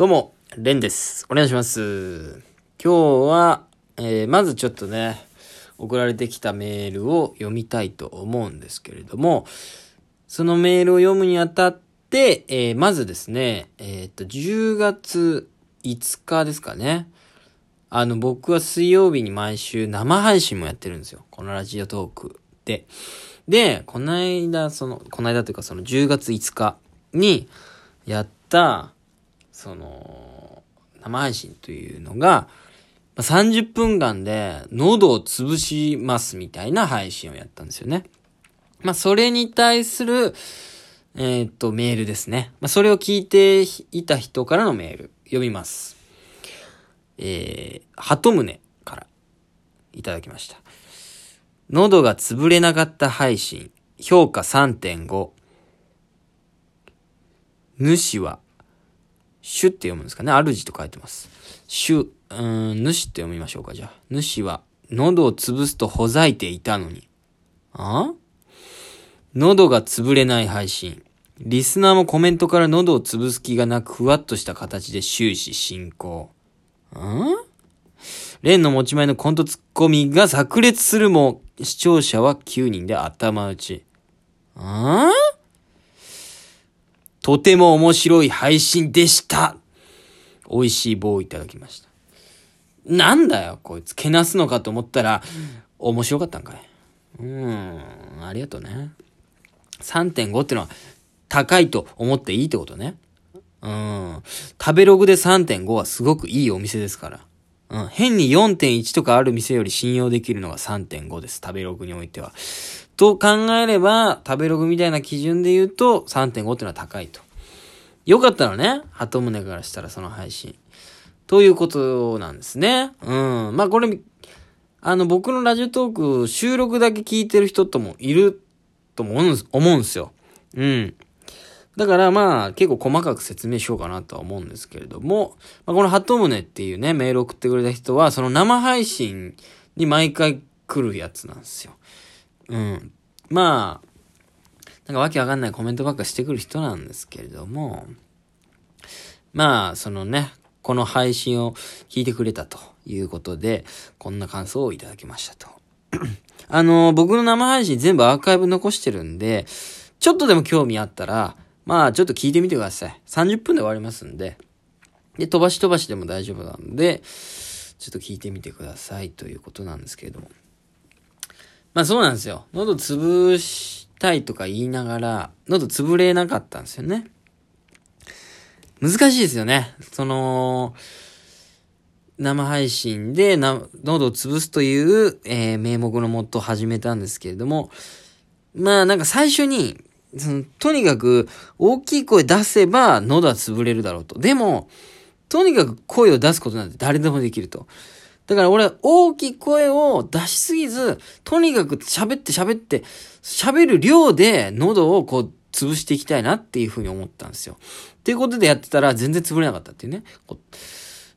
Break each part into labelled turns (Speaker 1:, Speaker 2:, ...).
Speaker 1: どうも、レンです。お願いします。今日は、えーまずちょっとね、送られてきたメールを読みたいと思うんですけれども、そのメールを読むにあたって、えーまずですね、えーっと、10月5日ですかね。あの、僕は水曜日に毎週生配信もやってるんですよ。このラジオトークで。で、この間、その、この間というかその10月5日にやった、その、生配信というのが、30分間で喉を潰しますみたいな配信をやったんですよね。まあ、それに対する、えーっと、メールですね。まあ、それを聞いていた人からのメール、読みます。えー、鳩宗からいただきました。喉が潰れなかった配信、評価3.5。主は、主って読むんですかね？主と書いてます。主、うん、主って読みましょうか、じゃあ。主は、喉を潰すとほざいていたのに。あ？喉が潰れない配信。リスナーもコメントから喉を潰す気がなくふわっとした形で終始進行。んレンの持ち前のコントツッコミが炸裂するも、視聴者は9人で頭打ち。んとても面白い配信でした。美味しい棒をいただきました。なんだよ、こいつ。けなすのかと思ったら、面白かったんかい。うーん、ありがとうね。3.5ってのは高いと思っていいってことね。うん。食べログで3.5はすごくいいお店ですから。うん。変に4.1とかある店より信用できるのが3.5です。食べログにおいては。と考えれば、食べログみたいな基準で言うと3.5ってのは高いと。よかったのね。鳩宗からしたらその配信。ということなんですね。うん。まあこれ、あの僕のラジオトーク収録だけ聞いてる人ともいると思うん思うんすよ。うん。だからまあ結構細かく説明しようかなとは思うんですけれども、まあ、この鳩宗っていうね、メール送ってくれた人は、その生配信に毎回来るやつなんですよ。うん。まあ、なんかわけわかんないコメントばっかしてくる人なんですけれども、まあ、そのね、この配信を聞いてくれたということで、こんな感想をいただきましたと。あの、僕の生配信全部アーカイブ残してるんで、ちょっとでも興味あったら、まあちょっと聞いてみてください。30分で終わりますんで。で、飛ばし飛ばしでも大丈夫なんで、ちょっと聞いてみてくださいということなんですけれども。まあそうなんですよ。喉潰したいとか言いながら、喉潰れなかったんですよね。難しいですよね。その、生配信でな喉を潰すという、えー名目のもと始めたんですけれども、まあなんか最初に、そのとにかく大きい声出せば喉は潰れるだろうと。でも、とにかく声を出すことなんて誰でもできると。だから俺は大きい声を出しすぎず、とにかく喋って喋って、喋る量で喉をこう潰していきたいなっていうふうに思ったんですよ。っていうことでやってたら全然潰れなかったっていうね。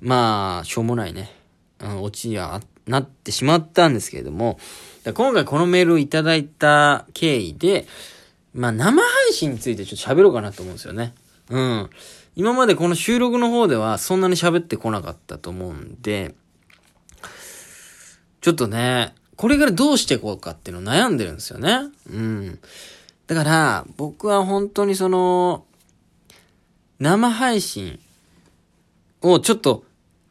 Speaker 1: まあ、しょうもないね。うん、オチにはなってしまったんですけれども、今回このメールをいただいた経緯で、まあ生配信についてちょっと喋ろうかなと思うんですよね。うん。今までこの収録の方ではそんなに喋ってこなかったと思うんで、ちょっとね、これからどうしていこうかっていうの悩んでるんですよね。うん。だから、僕は本当にその、生配信をちょっと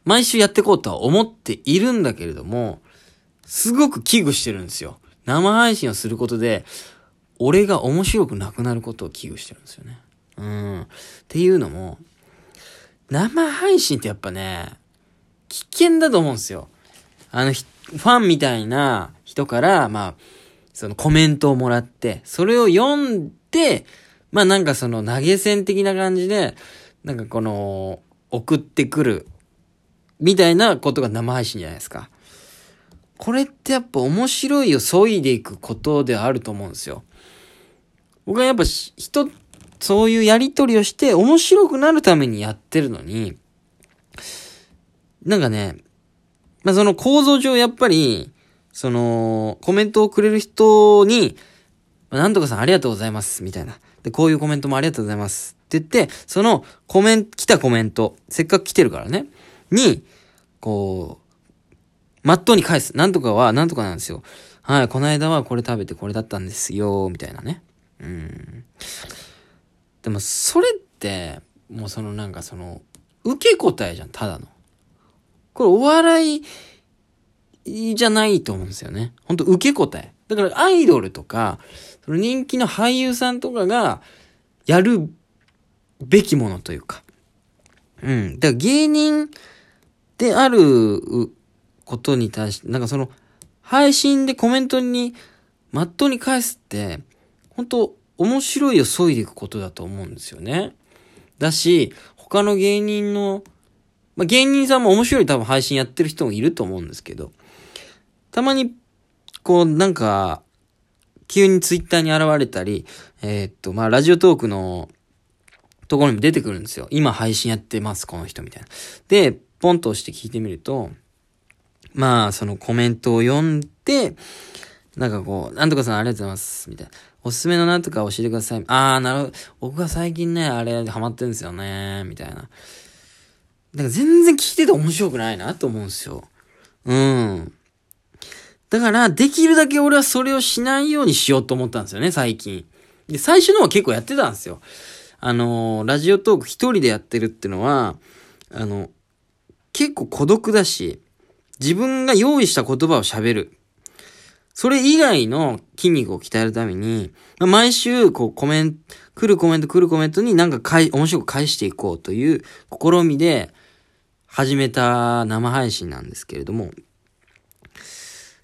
Speaker 1: 毎週やっていこうとは思っているんだけれども、すごく危惧してるんですよ。生配信をすることで、俺が面白くなくなることを危惧してるんですよね。うん。っていうのも、生配信ってやっぱね、危険だと思うんですよ。あの、ファンみたいな人から、まあ、そのコメントをもらって、それを読んで、まあなんかその投げ銭的な感じで、なんかこの、送ってくる、みたいなことが生配信じゃないですか。これってやっぱ面白いを削いでいくことであると思うんですよ。僕はやっぱ人、そういうやりとりをして面白くなるためにやってるのに、なんかね、まあ、その構造上やっぱり、その、コメントをくれる人に、まなんとかさんありがとうございます、みたいな。で、こういうコメントもありがとうございます。って言って、そのコメント、来たコメント、せっかく来てるからね、に、こう、まっとうに返す。なんとかは、なんとかなんですよ。はい、この間はこれ食べてこれだったんですよ、みたいなね。うん。でも、それって、もうそのなんかその、受け答えじゃん、ただの。これお笑いじゃないと思うんですよね。ほんと受け答え。だからアイドルとか、その人気の俳優さんとかがやるべきものというか。うん。だから芸人であることに対して、なんかその、配信でコメントに、まっとうに返すって、本当面白いを削いでいくことだと思うんですよね。だし、他の芸人の、まあ、芸人さんも面白い多分配信やってる人もいると思うんですけど、たまに、こう、なんか、急にツイッターに現れたり、えーっと、まあ、ラジオトークのところにも出てくるんですよ。今配信やってます、この人みたいな。で、ポンと押して聞いてみると、まあ、そのコメントを読んで、なんかこう、なんとかさんありがとうございます、みたいな。おすすめのなとか教えてください。あー、なるほど。僕が最近ね、あれハマってんですよね、みたいな。だから全然聞いてて面白くないなと思うんですよ。うん。だから、できるだけ俺はそれをしないようにしようと思ったんですよね、最近。で、最初のは結構やってたんですよ。あのーラジオトーク一人でやってるってのは、あの、結構孤独だし、自分が用意した言葉を喋る。それ以外の筋肉を鍛えるために、毎週、こう、コメント、来るコメント来るコメントになんか返、面白く返していこうという試みで始めた生配信なんですけれども、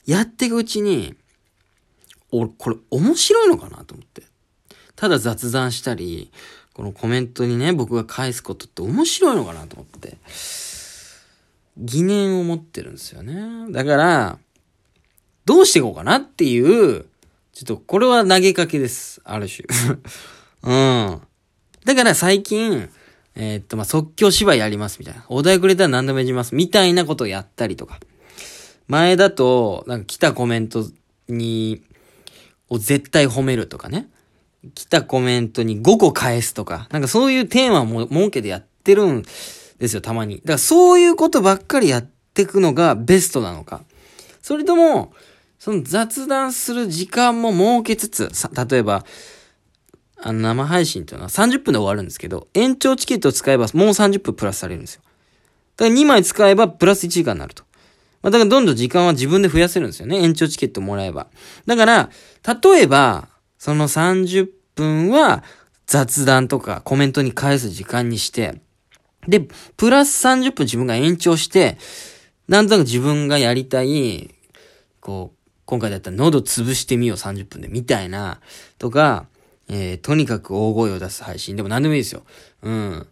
Speaker 1: やっていくうちに、俺、これ面白いのかなと思って。ただ雑談したり、このコメントにね、僕が返すことって面白いのかなと思って。疑念を持ってるんですよね。だから、どうしていこうかなっていう、ちょっとこれは投げかけです。ある種。うん。だから最近、えーっと、ま、即興芝居やりますみたいな。お題くれたら何でもやりますみたいなことをやったりとか。前だと、なんか来たコメントに、を絶対褒めるとかね。来たコメントに5個返すとか。なんかそういうテーマも設けてやってるんですよ、たまに。だからそういうことばっかりやっていくのがベストなのか。それとも、その雑談する時間も設けつつ、さ例えば、あの生配信っていうのは30分で終わるんですけど、延長チケットを使えばもう30分プラスされるんですよ。だから2枚使えばプラス1時間になると。まあ、だからどんどん時間は自分で増やせるんですよね。延長チケットもらえば。だから、例えば、その30分は雑談とかコメントに返す時間にして、で、プラス30分自分が延長して、なんとなく自分がやりたい、こう、今回だったら喉潰してみよう30分で、みたいな、とか、えー、とにかく大声を出す配信。でも何でもいいですよ。うん。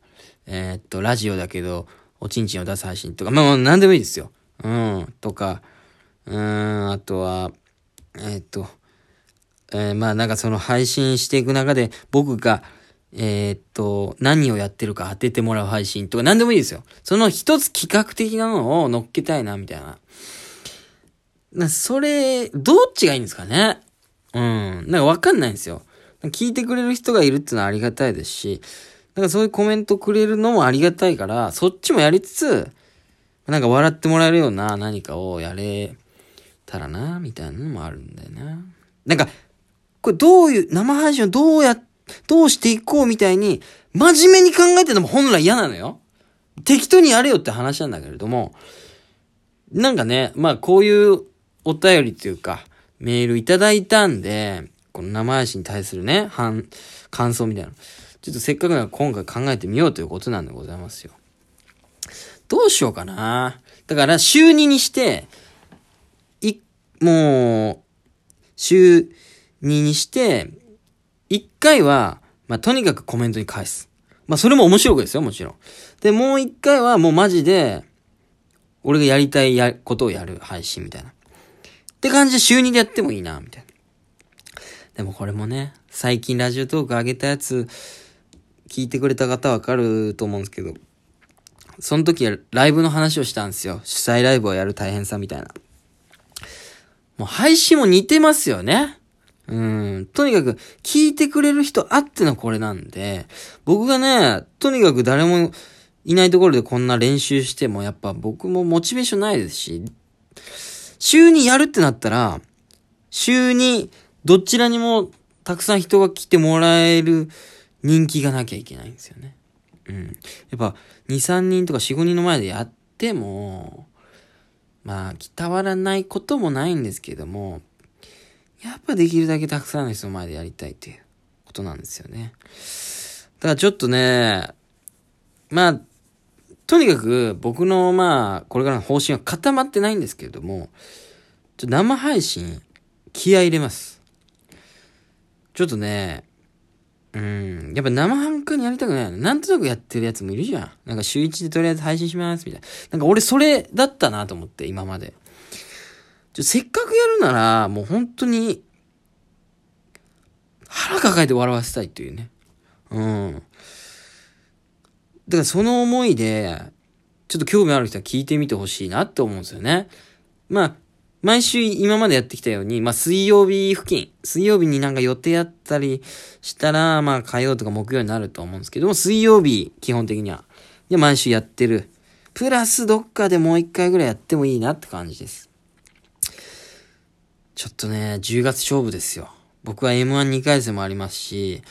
Speaker 1: えーっと、ラジオだけど、おちんちんを出す配信とか、まあまあ何でもいいですよ。うん。とか、うん、あとは、えーっと、えーまあなんかその配信していく中で僕が、えーっと、何をやってるか当ててもらう配信とか何でもいいですよ。その一つ企画的なのを乗っけたいな、みたいな。な、それ、どっちがいいんですかね？うん。なんかわかんないんですよ。聞いてくれる人がいるってのはありがたいですし、なんかそういうコメントくれるのもありがたいから、そっちもやりつつ、なんか笑ってもらえるような何かをやれたらな、みたいなのもあるんだよな。なんか、これどういう、生配信をどうや、どうしていこうみたいに、真面目に考えてるのも本来嫌なのよ。適当にやれよって話なんだけれども、なんかね、まあこういうお便りっていうか、メールいただいたんで、この生配信に対するね、反、感想みたいな。ちょっとせっかくなら今回考えてみようということなんでございますよ。どうしようかな。だから週2にして、い、もう、週2にして、1回は、まあ、とにかくコメントに返す。まあ、それも面白くですよ、もちろん。で、もう1回はもうマジで、俺がやりたいや、ことをやる配信みたいな。って感じで週2でやってもいいな、みたいな。でもこれもね、最近ラジオトーク上げたやつ、聞いてくれた方わかると思うんですけど、その時はライブの話をしたんですよ。主催ライブをやる大変さみたいな。もう配信も似てますよね。うん。とにかく、聞いてくれる人あってのこれなんで、僕がね、とにかく誰もいないところでこんな練習しても、やっぱ僕もモチベーションないですし、週にやるってなったら、週にどちらにもたくさん人が来てもらえる人気がなきゃいけないんですよね。うん。やっぱ、2、3人とか4、5人の前でやっても、まあ、伝わらないこともないんですけども、やっぱできるだけたくさんの人の前でやりたいっていうことなんですよね。だからちょっとね、まあ、とにかく僕のまあ、これからの方針は固まってないんですけれども、ちょ生配信、気合入れます。ちょっとね、うん。やっぱ生半可にやりたくない。なんとなくやってるやつもいるじゃん。なんか週一でとりあえず配信します、みたいな。なんか俺それだったなと思って、今まで。ちょ、せっかくやるなら、もう本当に、腹抱えて笑わせたいっていうね。うん。だからその思いで、ちょっと興味ある人は聞いてみてほしいなって思うんですよね。まあ、毎週今までやってきたように、まあ水曜日付近、水曜日になんか予定あったりしたら、まあ火曜とか木曜になると思うんですけども、水曜日、基本的には。で、毎週やってる。プラスどっかでもう一回ぐらいやってもいいなって感じです。ちょっとね、10月勝負ですよ。僕は M12 回戦もありますし、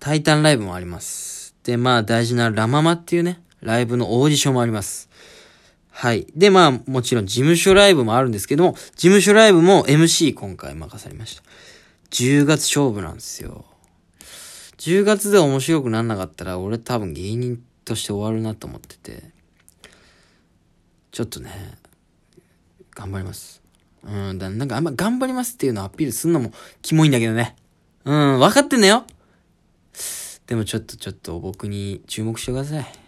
Speaker 1: タイタンライブもあります。で、まあ大事なラママっていうね、ライブのオーディションもあります。はい。で、まあ、もちろん事務所ライブもあるんですけども、事務所ライブも MC 今回任されました。10月勝負なんですよ。10月で面白くなんなかったら、俺多分芸人として終わるなと思ってて、ちょっとね、頑張ります。うん、だなんかあんま頑張りますっていうのをアピールすんのもキモいんだけどね。うん、分かってんだよ。でもちょっとちょっと僕に注目してください。